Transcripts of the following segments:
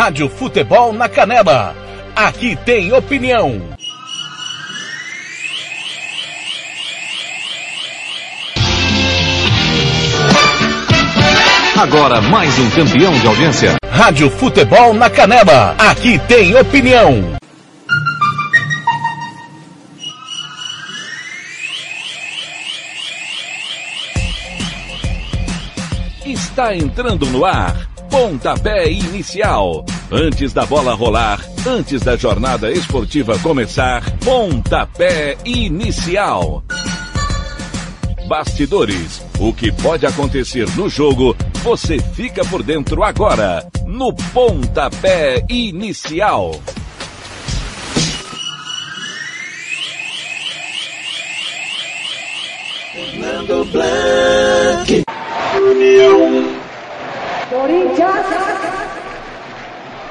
Rádio Futebol na Canela. Aqui tem opinião. Agora mais um campeão de audiência. Rádio Futebol na Canela. Aqui tem opinião. Está entrando no ar. Pontapé inicial. Antes da bola rolar, antes da jornada esportiva começar, pontapé inicial. Bastidores. O que pode acontecer no jogo, você fica por dentro agora, no pontapé inicial. Fernando Blanc. União. Corinthians.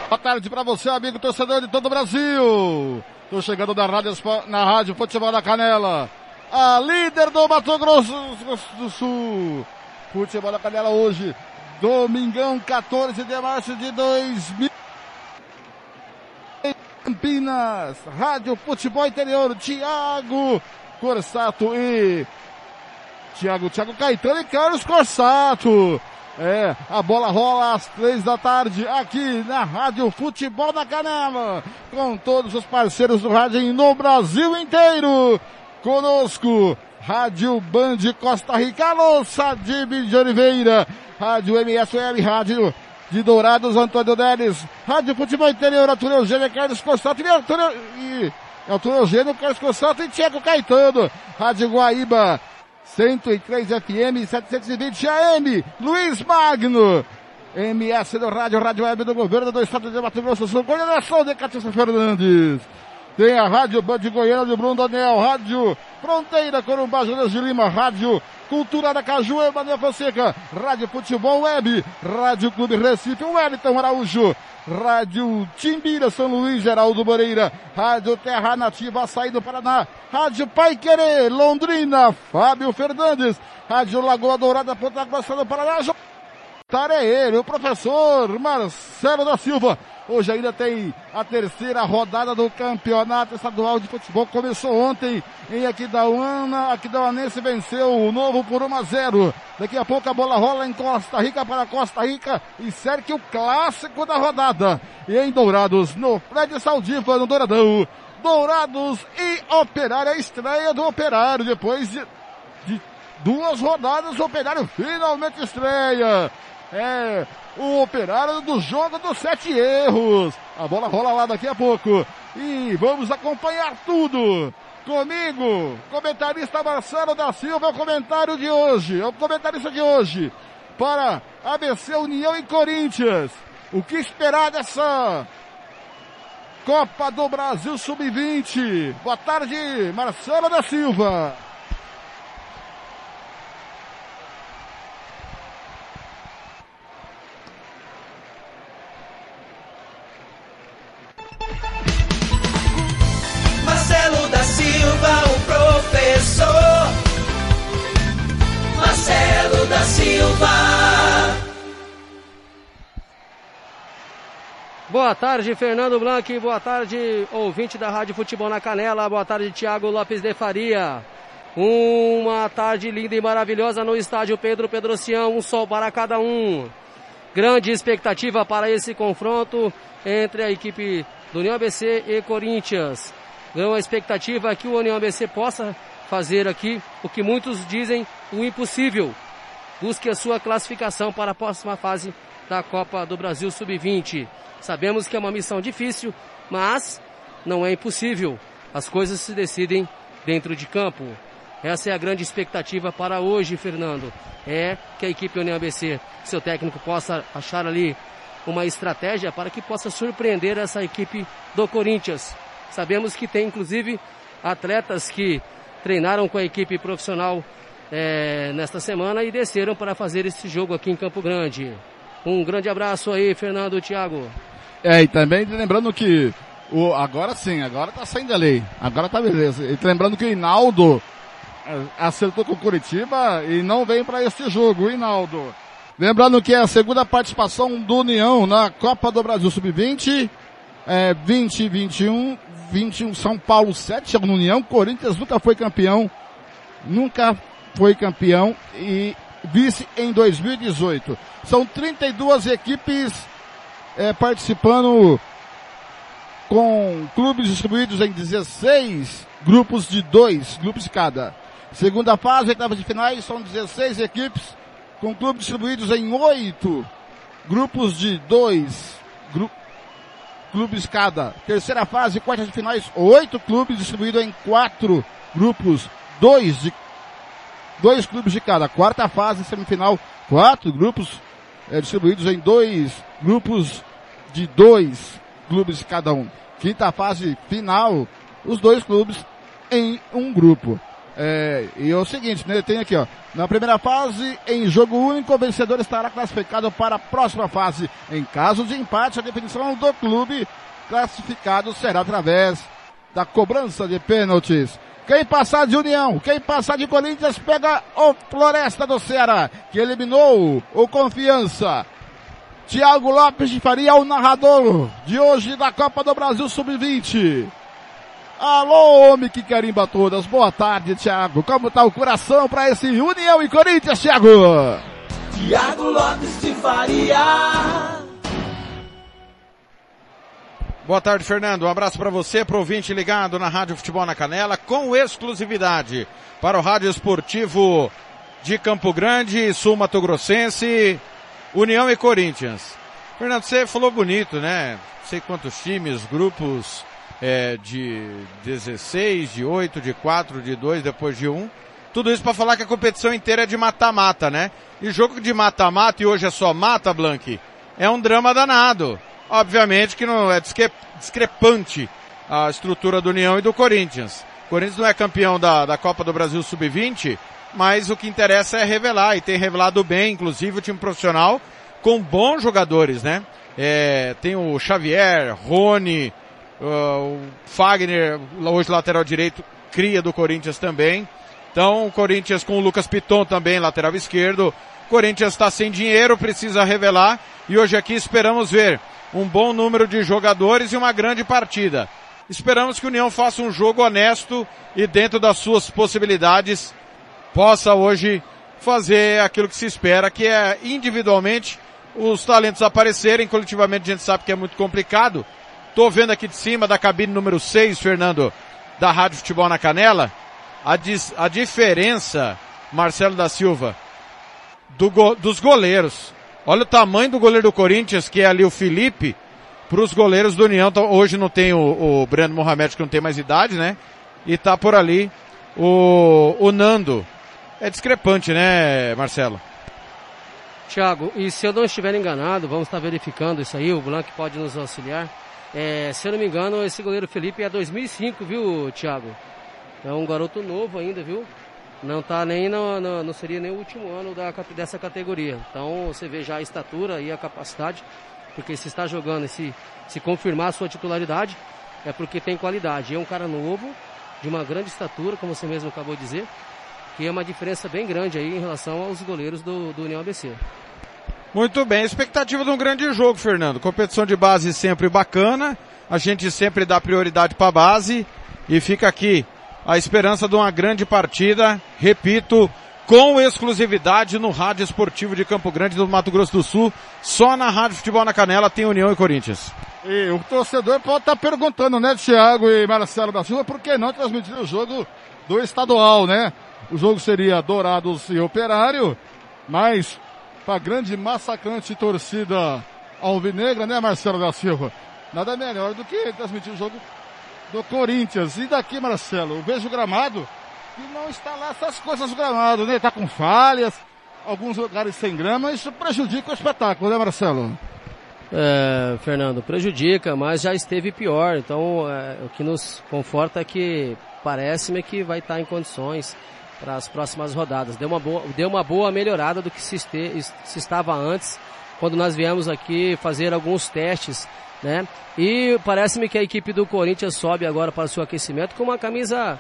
Boa tarde para você, amigo torcedor de todo o Brasil. Tô chegando na rádio, na rádio Futebol da Canela. A líder do Mato Grosso do Sul. Futebol da Canela hoje. Domingão 14 de março de 2000. Campinas. Rádio Futebol Interior. Tiago Corsato e Tiago, Tiago Caetano e Carlos Corsato. É, a bola rola às três da tarde aqui na Rádio Futebol da Canela, com todos os parceiros do rádio no Brasil inteiro. Conosco, Rádio Band Costa Rica, alô Sadib de Oliveira, Rádio MSL, Rádio de Dourados, Antônio Neres, Rádio Futebol Interior, Arthur Eugênio, Carlos Costato e Arthur, e Eugênio, Carlos Costato e Tiago Caetano, Rádio Guaíba, 103 FM, 720 AM, Luiz Magno. MS do Rádio, Rádio Web do Governo do Estado de Mato Grosso do Sul, coordenação de Catícia Fernandes. Tem a Rádio Band Goiânia de Bruno Daniel, Rádio Fronteira Corumbá, Julius de Lima, Rádio Cultura da Caju, Emanuel Fonseca, Rádio Futebol Web, Rádio Clube Recife, Wellington Araújo, Rádio Timbira, São Luís, Geraldo Moreira, Rádio Terra Nativa, Açaí do Paraná, Rádio Pai Querer, Londrina, Fábio Fernandes, Rádio Lagoa Dourada, Ponta Grossa do Paraná, ele, o professor Marcelo da Silva. Hoje ainda tem a terceira rodada do Campeonato Estadual de Futebol. Começou ontem em Aquidauana. Aquidauanense venceu o Novo por 1 a 0. Daqui a pouco a bola rola em Costa Rica para Costa Rica e cerca o clássico da rodada. E em Dourados, no Fred Saldiva, no Douradão. Dourados e Operário, a estreia do Operário depois de, de duas rodadas, o Operário finalmente estreia. É, o operário do jogo dos sete erros. A bola rola lá daqui a pouco. E vamos acompanhar tudo. Comigo, comentarista Marcelo da Silva, é o comentário de hoje. É o comentarista de hoje. Para ABC União e Corinthians. O que esperar dessa Copa do Brasil Sub-20? Boa tarde, Marcelo da Silva. Boa tarde, Fernando Blanc. Boa tarde, ouvinte da Rádio Futebol na Canela. Boa tarde, Tiago Lopes de Faria. Uma tarde linda e maravilhosa no estádio Pedro Pedrocião. Um sol para cada um. Grande expectativa para esse confronto entre a equipe do União ABC e Corinthians. Grande expectativa que o União ABC possa fazer aqui o que muitos dizem o impossível. Busque a sua classificação para a próxima fase da Copa do Brasil Sub-20. Sabemos que é uma missão difícil, mas não é impossível. As coisas se decidem dentro de campo. Essa é a grande expectativa para hoje, Fernando. É que a equipe União ABC, seu técnico, possa achar ali uma estratégia para que possa surpreender essa equipe do Corinthians. Sabemos que tem inclusive atletas que treinaram com a equipe profissional é, nesta semana e desceram para fazer esse jogo aqui em Campo Grande. Um grande abraço aí, Fernando Thiago. É, e também lembrando que o, agora sim, agora tá saindo a lei. Agora tá beleza. E lembrando que o Hinaldo é, acertou com o Curitiba e não vem para este jogo, Hinaldo. Lembrando que é a segunda participação do União na Copa do Brasil Sub-20, é, 20 21, 21 São Paulo 7 é no União, Corinthians nunca foi campeão, nunca foi campeão e vice em 2018. São 32 equipes é, participando com clubes distribuídos em 16 grupos de dois, grupos de cada. Segunda fase, oitavas de finais, são 16 equipes com clubes distribuídos em oito grupos de dois gru clubes cada. Terceira fase, quartas de finais, oito clubes distribuídos em quatro grupos, dois de dois clubes de cada. Quarta fase, semifinal, quatro grupos é, distribuídos em dois grupos de dois clubes cada um. Quinta fase final, os dois clubes em um grupo. É, e é o seguinte, né, tem aqui, ó, na primeira fase, em jogo único, o vencedor estará classificado para a próxima fase. Em caso de empate, a definição do clube classificado será através da cobrança de pênaltis. Quem passar de União, quem passar de Corinthians pega o Floresta do Ceará, que eliminou o Confiança. Tiago Lopes de Faria, o narrador de hoje da Copa do Brasil Sub-20. Alô, homem que carimba todas. Boa tarde, Thiago. Como tá o coração para esse União e Corinthians, Thiago? Tiago Lopes de Faria. Boa tarde, Fernando. Um abraço para você, pro ouvinte ligado na Rádio Futebol na Canela, com exclusividade para o Rádio Esportivo de Campo Grande, Sul Mato Grossense, União e Corinthians. Fernando, você falou bonito, né? Não sei quantos times, grupos, é, de 16, de 8, de 4, de 2, depois de 1. Tudo isso para falar que a competição inteira é de mata-mata, né? E jogo de mata-mata, e hoje é só mata, Blank, é um drama danado. Obviamente que não é discrepante a estrutura do União e do Corinthians. O Corinthians não é campeão da, da Copa do Brasil Sub-20, mas o que interessa é revelar, e tem revelado bem, inclusive o time profissional, com bons jogadores, né? É, tem o Xavier, Rony, Uh, o Fagner, hoje lateral direito, cria do Corinthians também. Então, o Corinthians com o Lucas Piton também, lateral esquerdo. O Corinthians está sem dinheiro, precisa revelar. E hoje aqui esperamos ver um bom número de jogadores e uma grande partida. Esperamos que o União faça um jogo honesto e dentro das suas possibilidades possa hoje fazer aquilo que se espera, que é individualmente os talentos aparecerem, coletivamente a gente sabe que é muito complicado, Tô vendo aqui de cima da cabine número 6, Fernando, da Rádio Futebol na Canela, a, dis, a diferença, Marcelo da Silva, do go, dos goleiros. Olha o tamanho do goleiro do Corinthians, que é ali o Felipe, para os goleiros do União. Então, hoje não tem o, o Breno Mohamed, que não tem mais idade, né? E tá por ali o, o Nando. É discrepante, né, Marcelo? Tiago, e se eu não estiver enganado, vamos estar verificando isso aí, o Blanc pode nos auxiliar. É, se eu não me engano, esse goleiro Felipe é 2005, viu, Thiago? É um garoto novo ainda, viu? Não tá nem no, no, não seria nem o último ano da, dessa categoria. Então você vê já a estatura e a capacidade, porque se está jogando e se, se confirmar a sua titularidade, é porque tem qualidade. E é um cara novo, de uma grande estatura, como você mesmo acabou de dizer, que é uma diferença bem grande aí em relação aos goleiros do, do União ABC. Muito bem, expectativa de um grande jogo, Fernando. Competição de base sempre bacana. A gente sempre dá prioridade para a base e fica aqui a esperança de uma grande partida. Repito, com exclusividade no Rádio Esportivo de Campo Grande do Mato Grosso do Sul. Só na Rádio Futebol na Canela tem União e Corinthians. E o torcedor pode estar tá perguntando, né, Thiago e Marcelo da Silva, por que não transmitir o jogo do estadual, né? O jogo seria Dourados e Operário, mas para a grande massacrante torcida alvinegra, né, Marcelo da Silva? Nada melhor do que transmitir o jogo do Corinthians. E daqui, Marcelo, eu vejo o gramado que não está lá essas coisas do gramado, né? Está com falhas, alguns lugares sem grama, isso prejudica o espetáculo, né, Marcelo? É, Fernando, prejudica, mas já esteve pior. Então, é, o que nos conforta é que parece-me que vai estar em condições para as próximas rodadas. Deu uma boa, deu uma boa melhorada do que se, este, se estava antes, quando nós viemos aqui fazer alguns testes, né? E parece-me que a equipe do Corinthians sobe agora para o seu aquecimento com uma camisa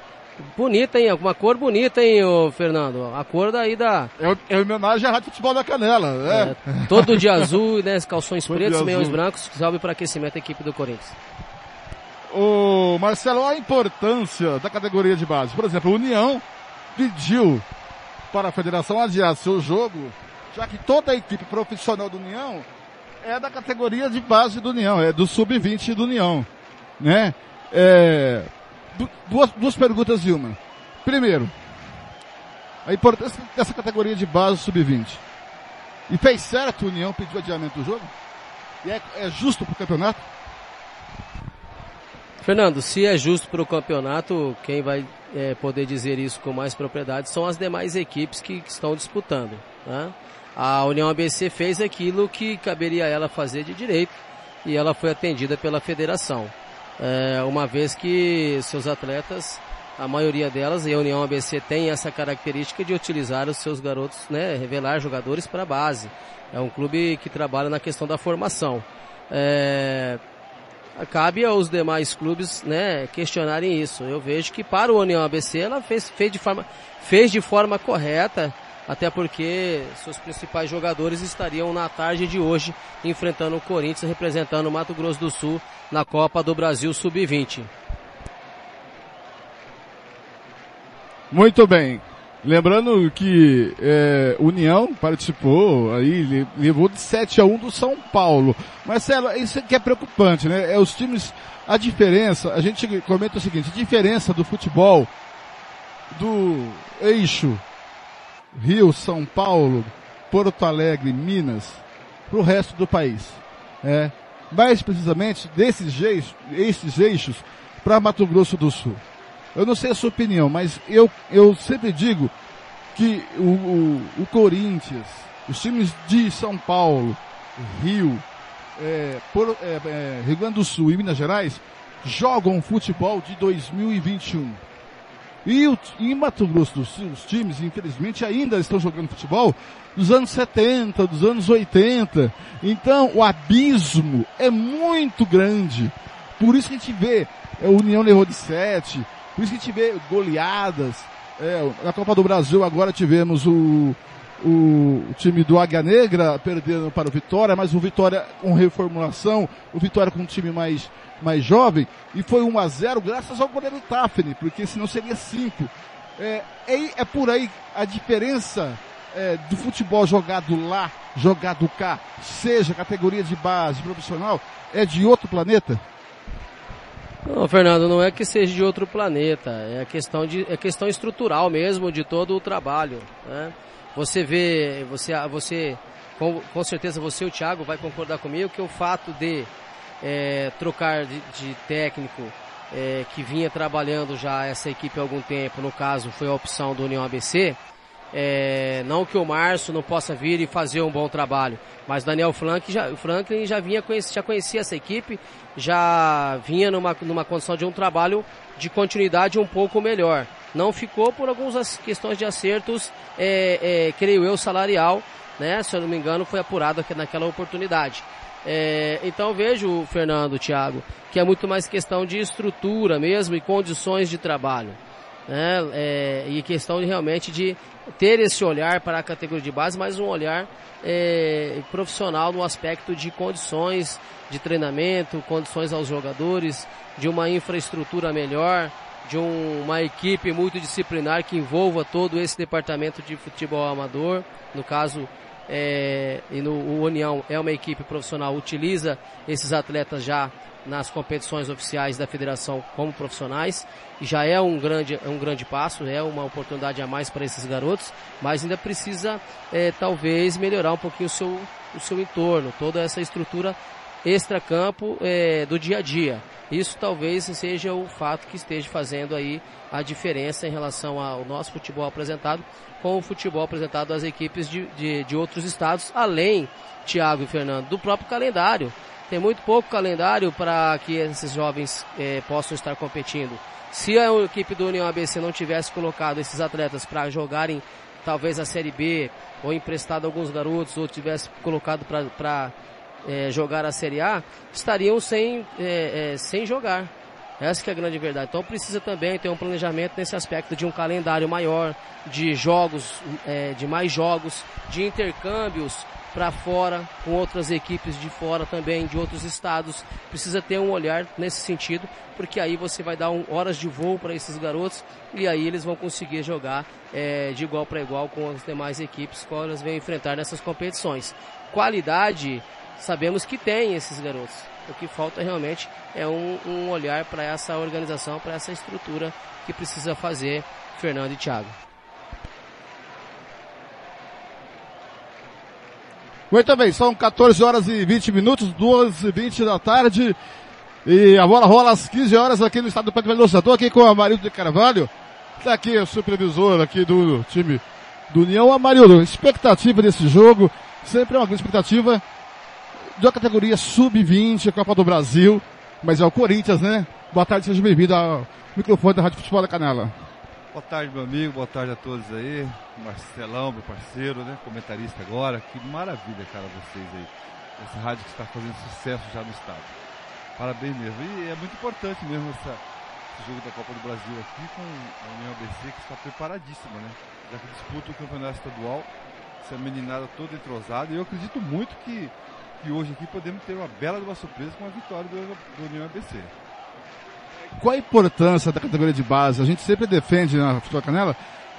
Bonita, hein? Uma cor bonita, hein, ô Fernando? A cor daí da. É, é homenagem à Rádio Futebol da Canela, né? É, todo de azul, né? Calções todo pretos, meiões brancos, salve para aquecimento da equipe do Corinthians. O Marcelo, a importância da categoria de base. Por exemplo, a União pediu para a federação adiar seu jogo, já que toda a equipe profissional do União é da categoria de base do União, é do sub-20 do União, né? É, duas, duas perguntas e uma. Primeiro, a importância dessa categoria de base sub-20. E fez certo a União pedir o adiamento do jogo? E é, é justo para o campeonato? Fernando, se é justo para o campeonato, quem vai é, poder dizer isso com mais propriedade são as demais equipes que, que estão disputando. Né? A União ABC fez aquilo que caberia a ela fazer de direito e ela foi atendida pela federação. É, uma vez que seus atletas, a maioria delas, e a União ABC tem essa característica de utilizar os seus garotos, né, revelar jogadores para a base. É um clube que trabalha na questão da formação. É, cabe aos demais clubes, né, questionarem isso. Eu vejo que para o União ABC ela fez, fez, de, forma, fez de forma correta, até porque seus principais jogadores estariam na tarde de hoje enfrentando o Corinthians, representando o Mato Grosso do Sul na Copa do Brasil Sub-20. Muito bem. Lembrando que é, União participou aí, levou de 7 a 1 do São Paulo. Marcelo, isso que é preocupante, né? É os times, a diferença, a gente comenta o seguinte, a diferença do futebol do eixo Rio, São Paulo, Porto Alegre, Minas, para o resto do país. É, mais precisamente desses eixos, esses eixos para Mato Grosso do Sul. Eu não sei a sua opinião, mas eu, eu sempre digo que o, o, o Corinthians, os times de São Paulo, Rio, é, por, é, é, Rio Grande do Sul e Minas Gerais jogam futebol de 2021. E o, em Mato Grosso os times, infelizmente, ainda estão jogando futebol dos anos 70, dos anos 80. Então, o abismo é muito grande. Por isso que a gente vê, a é, União levou de 7, por isso que a gente vê goleadas. É, na Copa do Brasil agora tivemos o, o, time do Águia Negra perdendo para o Vitória, mas o Vitória com reformulação, o Vitória com um time mais, mais jovem, e foi 1 a 0 graças ao goleiro Tafni, porque senão seria 5. É, é, é por aí a diferença é, do futebol jogado lá, jogado cá, seja categoria de base, profissional, é de outro planeta? Não, Fernando, não é que seja de outro planeta, é questão de é questão estrutural mesmo de todo o trabalho. Né? Você vê, você, você com, com certeza você e o Thiago vai concordar comigo que o fato de é, trocar de, de técnico é, que vinha trabalhando já essa equipe há algum tempo, no caso foi a opção do União ABC, é, não que o Márcio não possa vir e fazer um bom trabalho, mas Daniel Franklin já, Franklin já vinha já conhecia essa equipe, já vinha numa, numa condição de um trabalho de continuidade um pouco melhor. Não ficou por algumas questões de acertos, é, é, creio eu, salarial, né? Se eu não me engano, foi apurado naquela oportunidade. É, então vejo, Fernando, Thiago, que é muito mais questão de estrutura mesmo e condições de trabalho. Né? É, e questão de, realmente de ter esse olhar para a categoria de base, mas um olhar é, profissional no aspecto de condições de treinamento, condições aos jogadores, de uma infraestrutura melhor, de um, uma equipe muito disciplinar que envolva todo esse departamento de futebol amador. No caso, é, e no o União é uma equipe profissional, utiliza esses atletas já nas competições oficiais da federação como profissionais. Já é um grande, é um grande passo, é uma oportunidade a mais para esses garotos, mas ainda precisa é, talvez melhorar um pouquinho o seu, o seu entorno, toda essa estrutura extra-campo é, do dia a dia. Isso talvez seja o fato que esteja fazendo aí a diferença em relação ao nosso futebol apresentado com o futebol apresentado às equipes de, de, de outros estados, além, Thiago e Fernando, do próprio calendário. Tem muito pouco calendário para que esses jovens eh, possam estar competindo. Se a equipe do União ABC não tivesse colocado esses atletas para jogarem talvez a Série B, ou emprestado alguns garotos, ou tivesse colocado para eh, jogar a Série A, estariam sem, eh, sem jogar. Essa que é a grande verdade. Então precisa também ter um planejamento nesse aspecto de um calendário maior, de jogos, é, de mais jogos, de intercâmbios para fora, com outras equipes de fora também, de outros estados. Precisa ter um olhar nesse sentido, porque aí você vai dar um, horas de voo para esses garotos e aí eles vão conseguir jogar é, de igual para igual com as demais equipes que elas vêm enfrentar nessas competições. Qualidade, sabemos que tem esses garotos. O que falta realmente é um, um olhar para essa organização, para essa estrutura que precisa fazer Fernando e Thiago. Muito bem, são 14 horas e 20 minutos, 2 e 20 da tarde. E a bola rola às 15 horas aqui no estado do Pedro Veloso. Estou aqui com o Amarildo de Carvalho. Está aqui o supervisor aqui do time do União. Amarildo, expectativa desse jogo. Sempre é uma grande expectativa da categoria Sub-20, Copa do Brasil. Mas é o Corinthians, né? Boa tarde, seja bem-vindo ao microfone da Rádio Futebol da Canela. Boa tarde, meu amigo, boa tarde a todos aí. Marcelão, meu parceiro, né? Comentarista agora. Que maravilha, cara, vocês aí. Essa rádio que está fazendo sucesso já no estado. Parabéns mesmo. E é muito importante mesmo essa, esse jogo da Copa do Brasil aqui com a União ABC que está preparadíssima, né? Já que disputa o campeonato estadual, essa meninada toda entrosada. E eu acredito muito que, que hoje aqui podemos ter uma bela uma surpresa com a vitória do, do União ABC. Qual a importância da categoria de base? A gente sempre defende na Futebol Canela,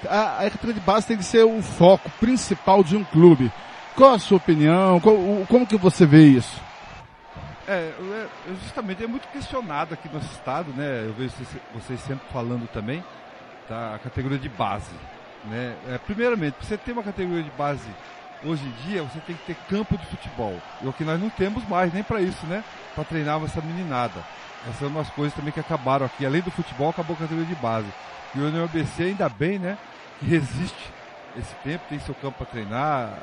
a, a categoria de base tem que ser o foco principal de um clube. Qual a sua opinião? Qual, o, como que você vê isso? É, é, justamente é muito questionado aqui no nosso estado, né? Eu vejo vocês sempre falando também da categoria de base, né? É, primeiramente, para você ter uma categoria de base hoje em dia, você tem que ter campo de futebol. E o que nós não temos mais nem para isso, né? Para treinar essa meninada. Essas são umas coisas também que acabaram aqui. Além do futebol, acabou a categoria de base. E o ABC, ainda bem, né? Que resiste esse tempo, tem seu campo para treinar,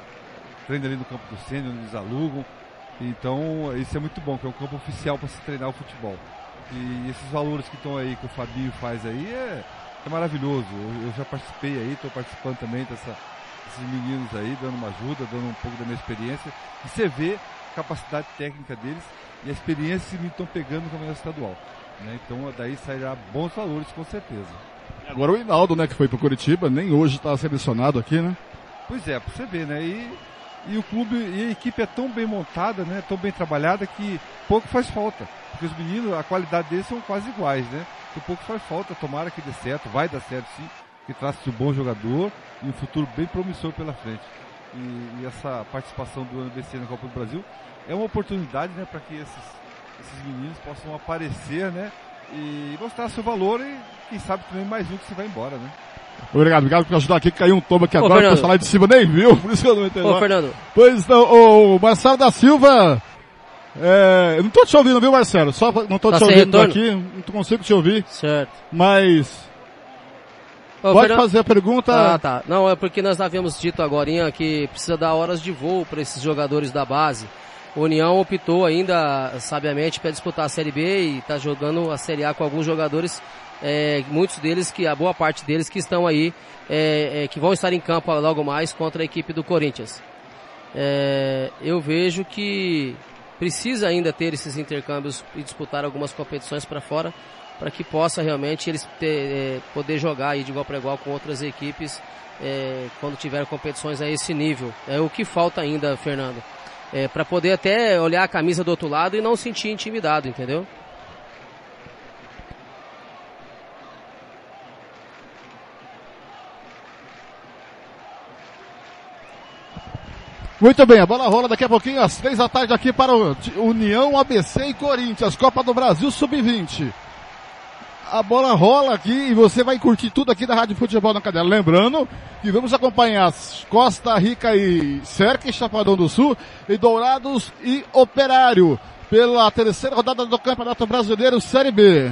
treina ali no campo do Sênior, eles alugam. Então, isso é muito bom, que é um campo oficial para se treinar o futebol. E esses valores que estão aí, que o Fabinho faz aí, é, é maravilhoso. Eu, eu, já participei aí, estou participando também dessa, desses meninos aí, dando uma ajuda, dando um pouco da minha experiência. E você vê a capacidade técnica deles e a experiência me estão pegando no campeonato estadual. Né? Então daí sairá bons valores com certeza. Agora o Hinaldo, né, que foi para Curitiba, nem hoje está selecionado aqui, né? Pois é, para você ver, né? E, e o clube e a equipe é tão bem montada, né? Tão bem trabalhada que pouco faz falta. Porque os meninos, a qualidade deles são quase iguais, né? Então pouco faz falta, tomara que dê certo, vai dar certo sim, que traça-se um bom jogador e um futuro bem promissor pela frente. E, e essa participação do NBC na Copa do Brasil é uma oportunidade né, para que esses, esses meninos possam aparecer né, e mostrar seu valor e quem sabe também mais um que se vai embora. Né? Obrigado, obrigado por ajudar aqui. Caiu um tombo aqui Ô, agora, o pessoal lá de cima nem viu, por isso que eu não entendi. Ô, Fernando. Pois não, o Marcelo da Silva. É, eu não tô te ouvindo, viu, Marcelo? Só não tô tá te ouvindo aqui, não consigo te ouvir. Certo. Mas. Ô, Pode Fernando... fazer a pergunta. Ah, tá. Não, é porque nós havíamos dito agora que precisa dar horas de voo para esses jogadores da base. O União optou ainda, sabiamente, para disputar a Série B e está jogando a Série A com alguns jogadores, é, muitos deles, que a boa parte deles que estão aí, é, é, que vão estar em campo logo mais contra a equipe do Corinthians. É, eu vejo que precisa ainda ter esses intercâmbios e disputar algumas competições para fora, para que possa realmente eles ter, é, poder jogar de igual para igual com outras equipes é, quando tiver competições a esse nível. É o que falta ainda, Fernando é, para poder até olhar a camisa do outro lado e não sentir intimidado, entendeu? Muito bem, a bola rola daqui a pouquinho às três da tarde aqui para o União, ABC e Corinthians, Copa do Brasil Sub-20 a bola rola aqui e você vai curtir tudo aqui da Rádio Futebol na Cadeira. Lembrando que vamos acompanhar Costa Rica e Cerque, Chapadão do Sul, e Dourados e Operário, pela terceira rodada do Campeonato Brasileiro Série B.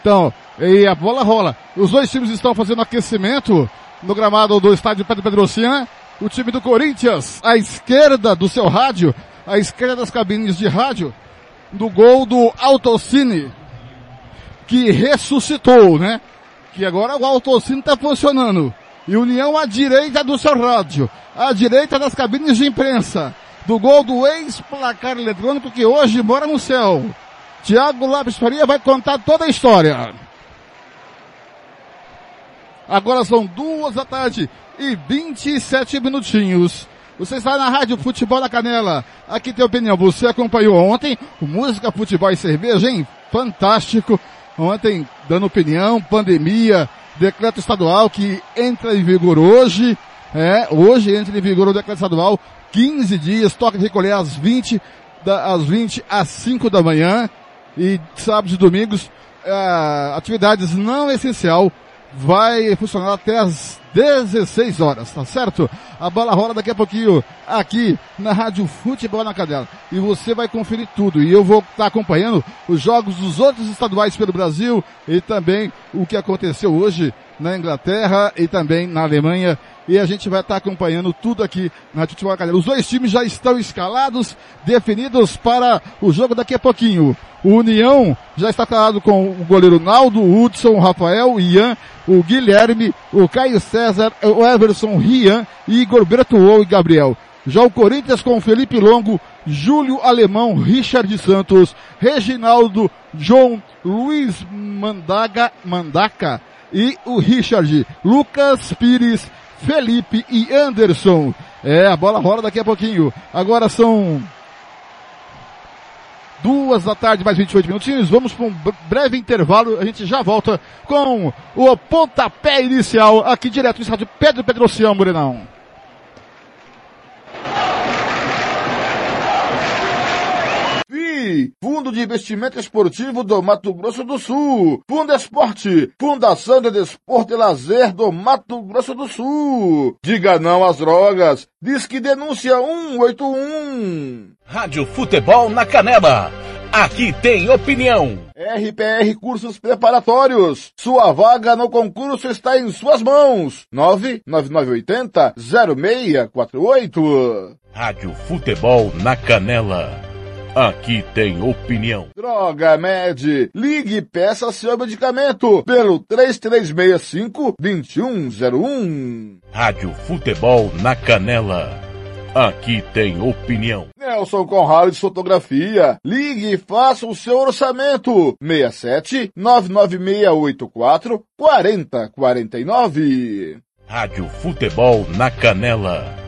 Então, e a bola rola. Os dois times estão fazendo aquecimento no gramado do estádio Pedro Pedrocina. O time do Corinthians, à esquerda do seu rádio, à esquerda das cabines de rádio, do gol do Autocine, que ressuscitou, né? Que agora o Autocine está funcionando. E União à direita do seu rádio, à direita das cabines de imprensa, do gol do ex-placar eletrônico que hoje mora no céu. Tiago Lopes Faria vai contar toda a história. Agora são duas da tarde e 27 minutinhos. Você está na Rádio Futebol da Canela. Aqui tem opinião. Você acompanhou ontem Música, Futebol e Cerveja, hein? Fantástico. Ontem, dando opinião, pandemia, decreto estadual que entra em vigor hoje. É, hoje entra em vigor o decreto estadual. 15 dias, toca de recolher às 20, da, às 20 às 5 da manhã. E sábados e domingos, é, atividades não essencial vai funcionar até as 16 horas, tá certo? A bola rola daqui a pouquinho aqui na Rádio Futebol na Cadela. E você vai conferir tudo. E eu vou estar tá acompanhando os jogos dos outros estaduais pelo Brasil e também o que aconteceu hoje na Inglaterra e também na Alemanha e a gente vai estar acompanhando tudo aqui na Futebol Academia. Os dois times já estão escalados, definidos para o jogo daqui a pouquinho. O União já está calado com o goleiro Naldo, Hudson, Rafael, Ian, o Guilherme, o Caio César, o Everson, Rian, Igor Bertuol e Gabriel. Já o Corinthians com Felipe Longo, Júlio Alemão, Richard Santos, Reginaldo, João, Luiz Mandaga, Mandaca e o Richard, Lucas Pires, Felipe e Anderson. É, a bola rola daqui a pouquinho. Agora são duas da tarde, mais 28 minutinhos. Vamos para um breve intervalo. A gente já volta com o pontapé inicial aqui direto no estádio Pedro Pedrocião, Morenão. Fundo de Investimento Esportivo do Mato Grosso do Sul, Fundo Esporte, Fundação de Desporto e Lazer do Mato Grosso do Sul. Diga não às drogas, diz que denúncia 181. Rádio Futebol na Canela. Aqui tem opinião. RPR Cursos Preparatórios. Sua vaga no concurso está em suas mãos. 99980 0648. Rádio Futebol na Canela. Aqui tem opinião. Droga Med, ligue e peça seu medicamento pelo 3365-2101. Rádio Futebol na Canela. Aqui tem opinião. Nelson Conrado de Fotografia. Ligue e faça o seu orçamento. 67 99684 4049. Rádio Futebol na Canela.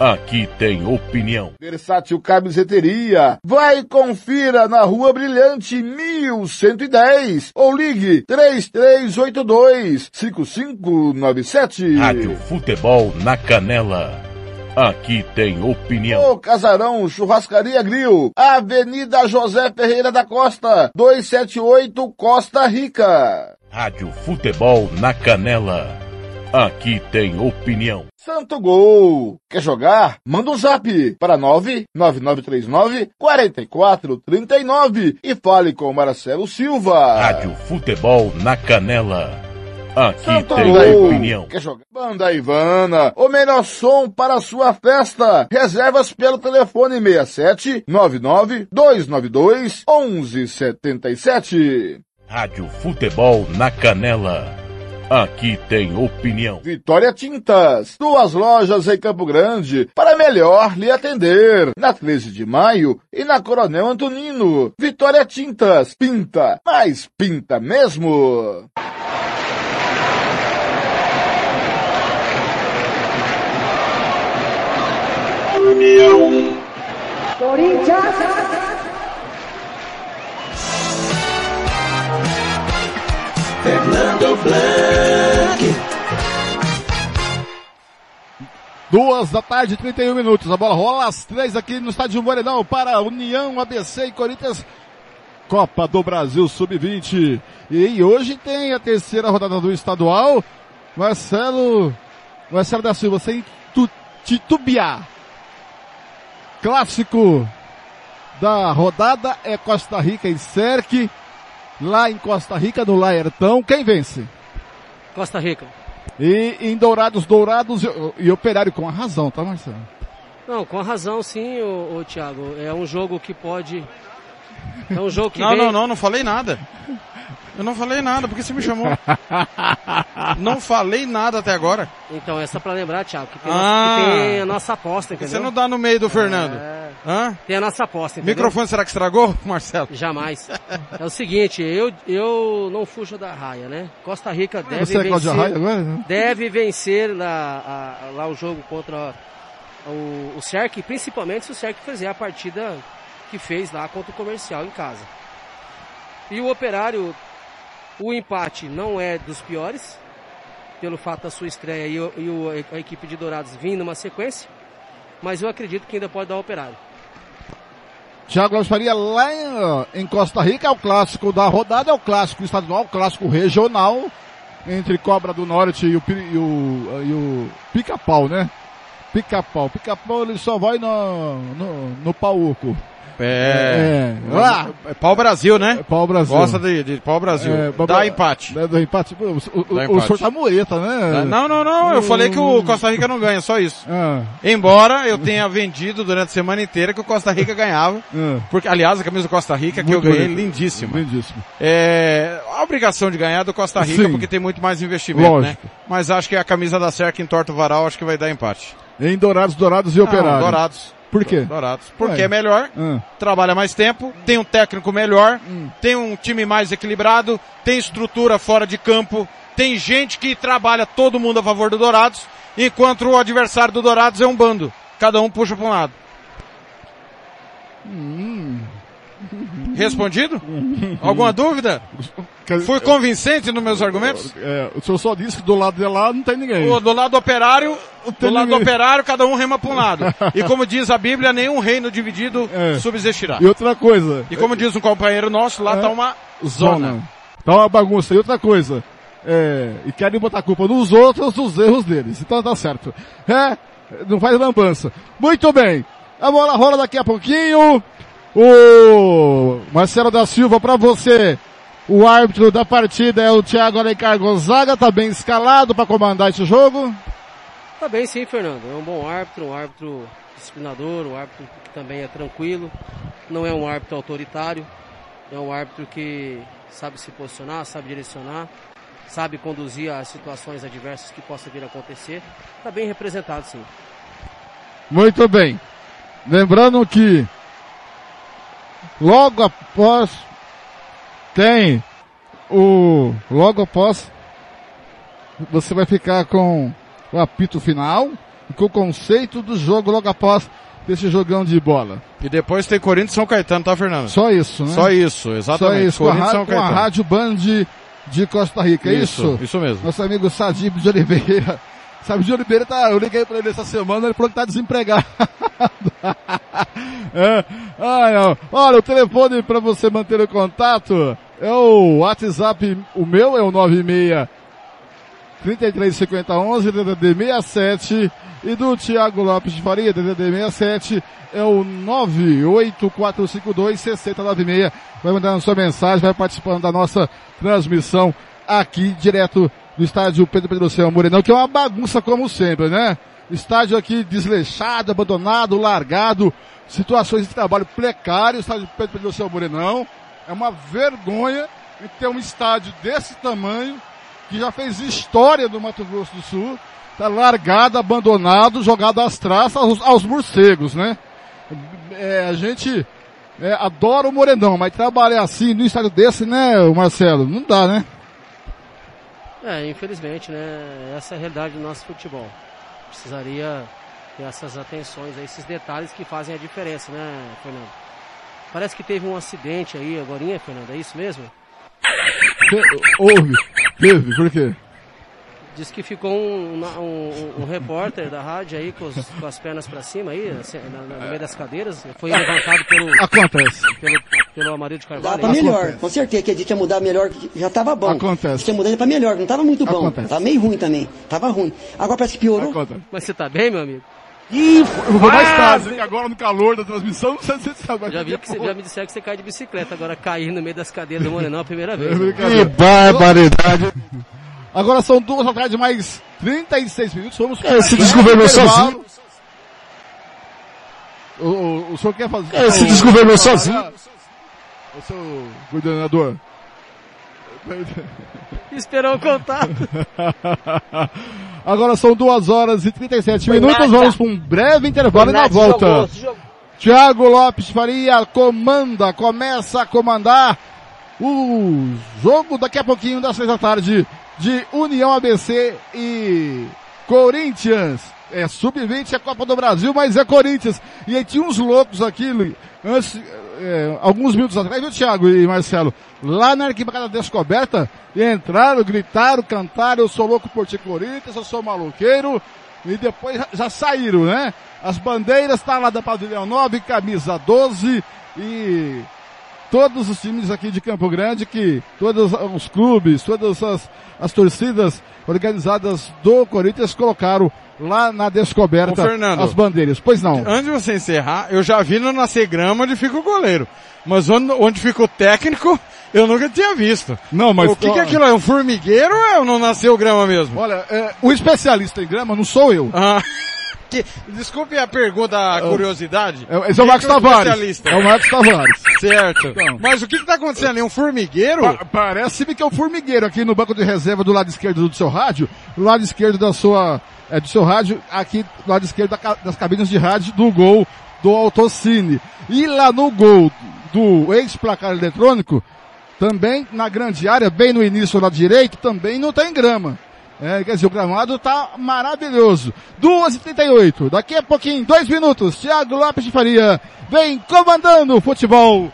Aqui tem opinião. Versátil Camiseteria. Vai confira na Rua Brilhante 1110 ou ligue 3382 5597. Rádio Futebol na Canela. Aqui tem opinião. O Casarão Churrascaria Grill, Avenida José Ferreira da Costa, 278 Costa Rica. Rádio Futebol na Canela. Aqui tem opinião. Santo Gol. Quer jogar? Manda um zap para 99939 4439 e fale com Marcelo Silva. Rádio Futebol na Canela. Aqui Santo tem Gol. opinião. Quer jogar? Banda Ivana, o melhor som para a sua festa. Reservas pelo telefone 67 99 292 1177. Rádio Futebol na Canela. Aqui tem opinião. Vitória Tintas, duas lojas em Campo Grande, para melhor lhe atender. Na 13 de maio e na Coronel Antonino. Vitória Tintas, pinta, mas pinta mesmo. Fernando Duas da tarde, 31 minutos. A bola rola às três aqui no estádio Morenão para União, ABC e Corinthians. Copa do Brasil Sub-20. E hoje tem a terceira rodada do estadual. Marcelo, Marcelo da Silva, sem tu, titubear. Clássico da rodada é Costa Rica e Serque. Lá em Costa Rica, no Laertão. Quem vence? Costa Rica. E em Dourados, Dourados e, e Operário com a razão, tá Marcelo? Não, com a razão sim, o, o Thiago. É um jogo que pode. É um jogo que Não, vem... não, não, não falei nada. Eu não falei nada, porque você me chamou. não falei nada até agora. Então, é só pra lembrar, Thiago, que tem, Ah. que tem a nossa aposta, entendeu? você não dá no meio do Fernando. É, Hã? Tem a nossa aposta, entendeu? microfone será que estragou, Marcelo? Jamais. É o seguinte, eu, eu não fujo da raia, né? Costa Rica deve Você é Cláudia vencer, Raia agora? né? deve vencer lá, a- lá o jogo contra o, o Cerc, principalmente se o Cerc fizer a partida que fez lá contra o Comercial em casa. E o Operário, o empate não é dos piores, pelo fato da sua estreia e, o- e o- a equipe de Dourados vir numa sequência, mas eu acredito que ainda pode dar o Operário. Thiago Lopes Faria lá em, Costa Rica é o clássico da rodada, é o clássico estadual, o clássico regional entre Cobra do Norte e o, e o, e o Pica-Pau, né? Pica-Pau. Pica-Pau ele só vai no, no, no pauco. É. É. Lá. É pau Brasil, né? Pau Brasil. Gosta de, de pau Brasil. É, Dá empate. Dá, dá empate. O, o, Dá o empate. senhor tá moeta, né? Não, não, não. Eu falei que o Costa Rica não ganha, só isso. Ah, Embora eu tenha vendido durante a semana inteira que o Costa Rica ganhava. ah. Porque, aliás, a camisa do Costa Rica que Muito eu ganhei, bonito. lindíssima. Lindíssimo. É, a obrigação de ganhar é do Costa Rica Sim. porque tem muito mais investimento, Lógico. né? Mas acho que a camisa da Cerca em Torto Varal acho que vai dar empate. Em Dourados, Dourados e Operário. Não, Dourados. Por quê? Dourados. Porque Ué. é melhor, Ah, trabalha mais tempo, tem um técnico melhor, Hum. tem um time mais equilibrado, tem estrutura fora de campo, tem gente que trabalha todo mundo a favor do Dourados, enquanto o adversário do Dourados é um bando. Cada um puxa para um lado. hum. Respondido? Alguma dúvida? Fui convincente nos meus argumentos? É, o senhor só disse que do lado de lá não tem ninguém. O- do lado do operário, do lado operário, cada um rema para um lado. E como diz a Bíblia, nenhum reino dividido É. subsistirá. E outra coisa. E como diz um companheiro nosso, lá É. tá uma zona. zona. Tá uma bagunça. E outra coisa. É, e querem botar a culpa nos outros dos erros deles. Então tá certo. É, não faz lambança. Muito bem. A bola rola daqui a pouquinho. O Marcelo da Silva para você. O árbitro da partida é o Thiago Alencar Gonzaga, tá bem escalado para comandar esse jogo. Tá bem sim, Fernando. É um bom árbitro, um árbitro disciplinador, um árbitro que também é tranquilo. Não é um árbitro autoritário. É um árbitro que sabe se posicionar, sabe direcionar, sabe conduzir as situações adversas que possam vir a acontecer. Tá bem representado sim. Muito bem. Lembrando que logo após tem o logo após você vai ficar com o apito final e com o conceito do jogo logo após desse jogão de bola. E depois tem Corinthians e São Caetano, tá, Fernando? Só isso, né? Só isso, Só exatamente. isso, com a, Corinthians e rádio, São com a Caetano. Rádio Band de Costa Rica, é isso? Isso mesmo. Nosso amigo Sadib de Oliveira. Sadib de Oliveira tá, eu liguei pra ele essa semana, ele falou que tá desempregado. é. Olha, o telefone para você manter o contato é o WhatsApp, o meu é o 96 335011, DDD 67 e do Thiago Lopes de Faria, DDD 67 é o 98452 6096. Vai mandando sua mensagem, vai participando da nossa transmissão aqui direto do estádio Pedro Pedro Morenão, que é uma bagunça como sempre, né? Estádio aqui desleixado, abandonado, largado, situações de trabalho precário, estádio Pedro Pedro Morenão. É uma vergonha ter um estádio desse tamanho que já fez história do Mato Grosso do Sul, tá largado, abandonado, jogado às traças, aos, aos morcegos, né? É, a gente é, adora o Morenão, mas trabalhar assim no estádio desse, né, Marcelo? Não dá, né? É, infelizmente, né? Essa é a realidade do nosso futebol. Precisaria ter essas atenções, esses detalhes que fazem a diferença, né, Fernando? Parece que teve um acidente aí agora, Fernando, é isso mesmo? Houve, teve, por quê? Diz que ficou um, um, um- repórter da rádio aí com, os- com as pernas pra cima aí, assim, na- na- no meio das cadeiras. Foi levantado pelo, Acontece. pelo, pelo Amarildo de Dá Carvalho. pra é melhor. Acontece. Com certeza que a gente ia mudar melhor, que já tava bom. Acontece. A gente ia mudar pra melhor, não tava muito bom. Acontece. Tava meio ruim também. Tava ruim. Agora parece que piorou. Acontece. Mas você tá bem, meu amigo? Ih, eu vou mais tarde, que agora no calor da transmissão, não sei se você sabe. Já vi que você já me disseram que você cai de bicicleta, agora cair no meio das cadeiras do Morenão é a primeira É vez. né? brincadeira. barbaridade. Agora são duas da tarde, mais 36 minutos. Vamos É, se desgovernou sozinho. O, o, o senhor quer fazer? É, se o- desgovernou sozinho. O seu coordenador. Esperou o contato. Agora são duas horas e 37 minutos. Vamos para um breve intervalo e na volta. Thiago Lopes Faria comanda, começa a comandar o jogo daqui a pouquinho das seis da tarde de União ABC e Corinthians. É sub-20 é Copa do Brasil, mas é Corinthians. E aí tinha uns loucos aqui, antes, é, alguns minutos atrás, viu, Thiago e Marcelo? Lá na arquibancada descoberta, entraram, gritaram, cantaram, eu sou louco por ti Corinthians, eu sou maluqueiro, e depois já, saíram, né? As bandeiras tá lá da Pavilhão 9, camisa 12, e todos os times aqui de Campo Grande, que todos os clubes, todas as, as torcidas organizadas do Corinthians colocaram lá na descoberta Ô, Fernando, as bandeiras. Pois não. Antes de você encerrar, eu já vi no Nascer Grama onde fica o goleiro. Mas onde, onde fica o técnico, eu nunca tinha visto. Não, mas... O que, que é aquilo? É um formigueiro ou é, não nasceu grama mesmo? Olha, é, o especialista em grama não sou eu. Ah. Que, desculpe a pergunta, a curiosidade. É, esse é o Marcos que Tavares. É o Marcos Tavares. Certo. Então. Mas o que está acontecendo ali? Um formigueiro? Pa- Parece-me que é o formigueiro aqui no banco de reserva do lado esquerdo do seu rádio, do lado esquerdo da sua, é, do seu rádio, aqui do lado esquerdo das cabines de rádio do gol do Autocine. E lá no gol do ex-placar eletrônico, também na grande área, bem no início lado direito, também não tem grama. É, quer dizer, o gramado tá maravilhoso. 2h38, daqui a pouquinho, dois minutos, Thiago Lopes de Faria vem comandando o futebol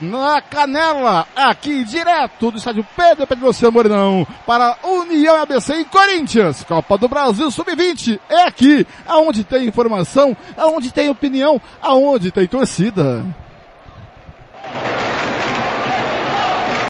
na Canela, aqui direto do estádio Pedro Pedro Morenão, para União ABC e Corinthians, Copa do Brasil Sub-20, é aqui, aonde tem informação, aonde tem opinião, aonde tem torcida.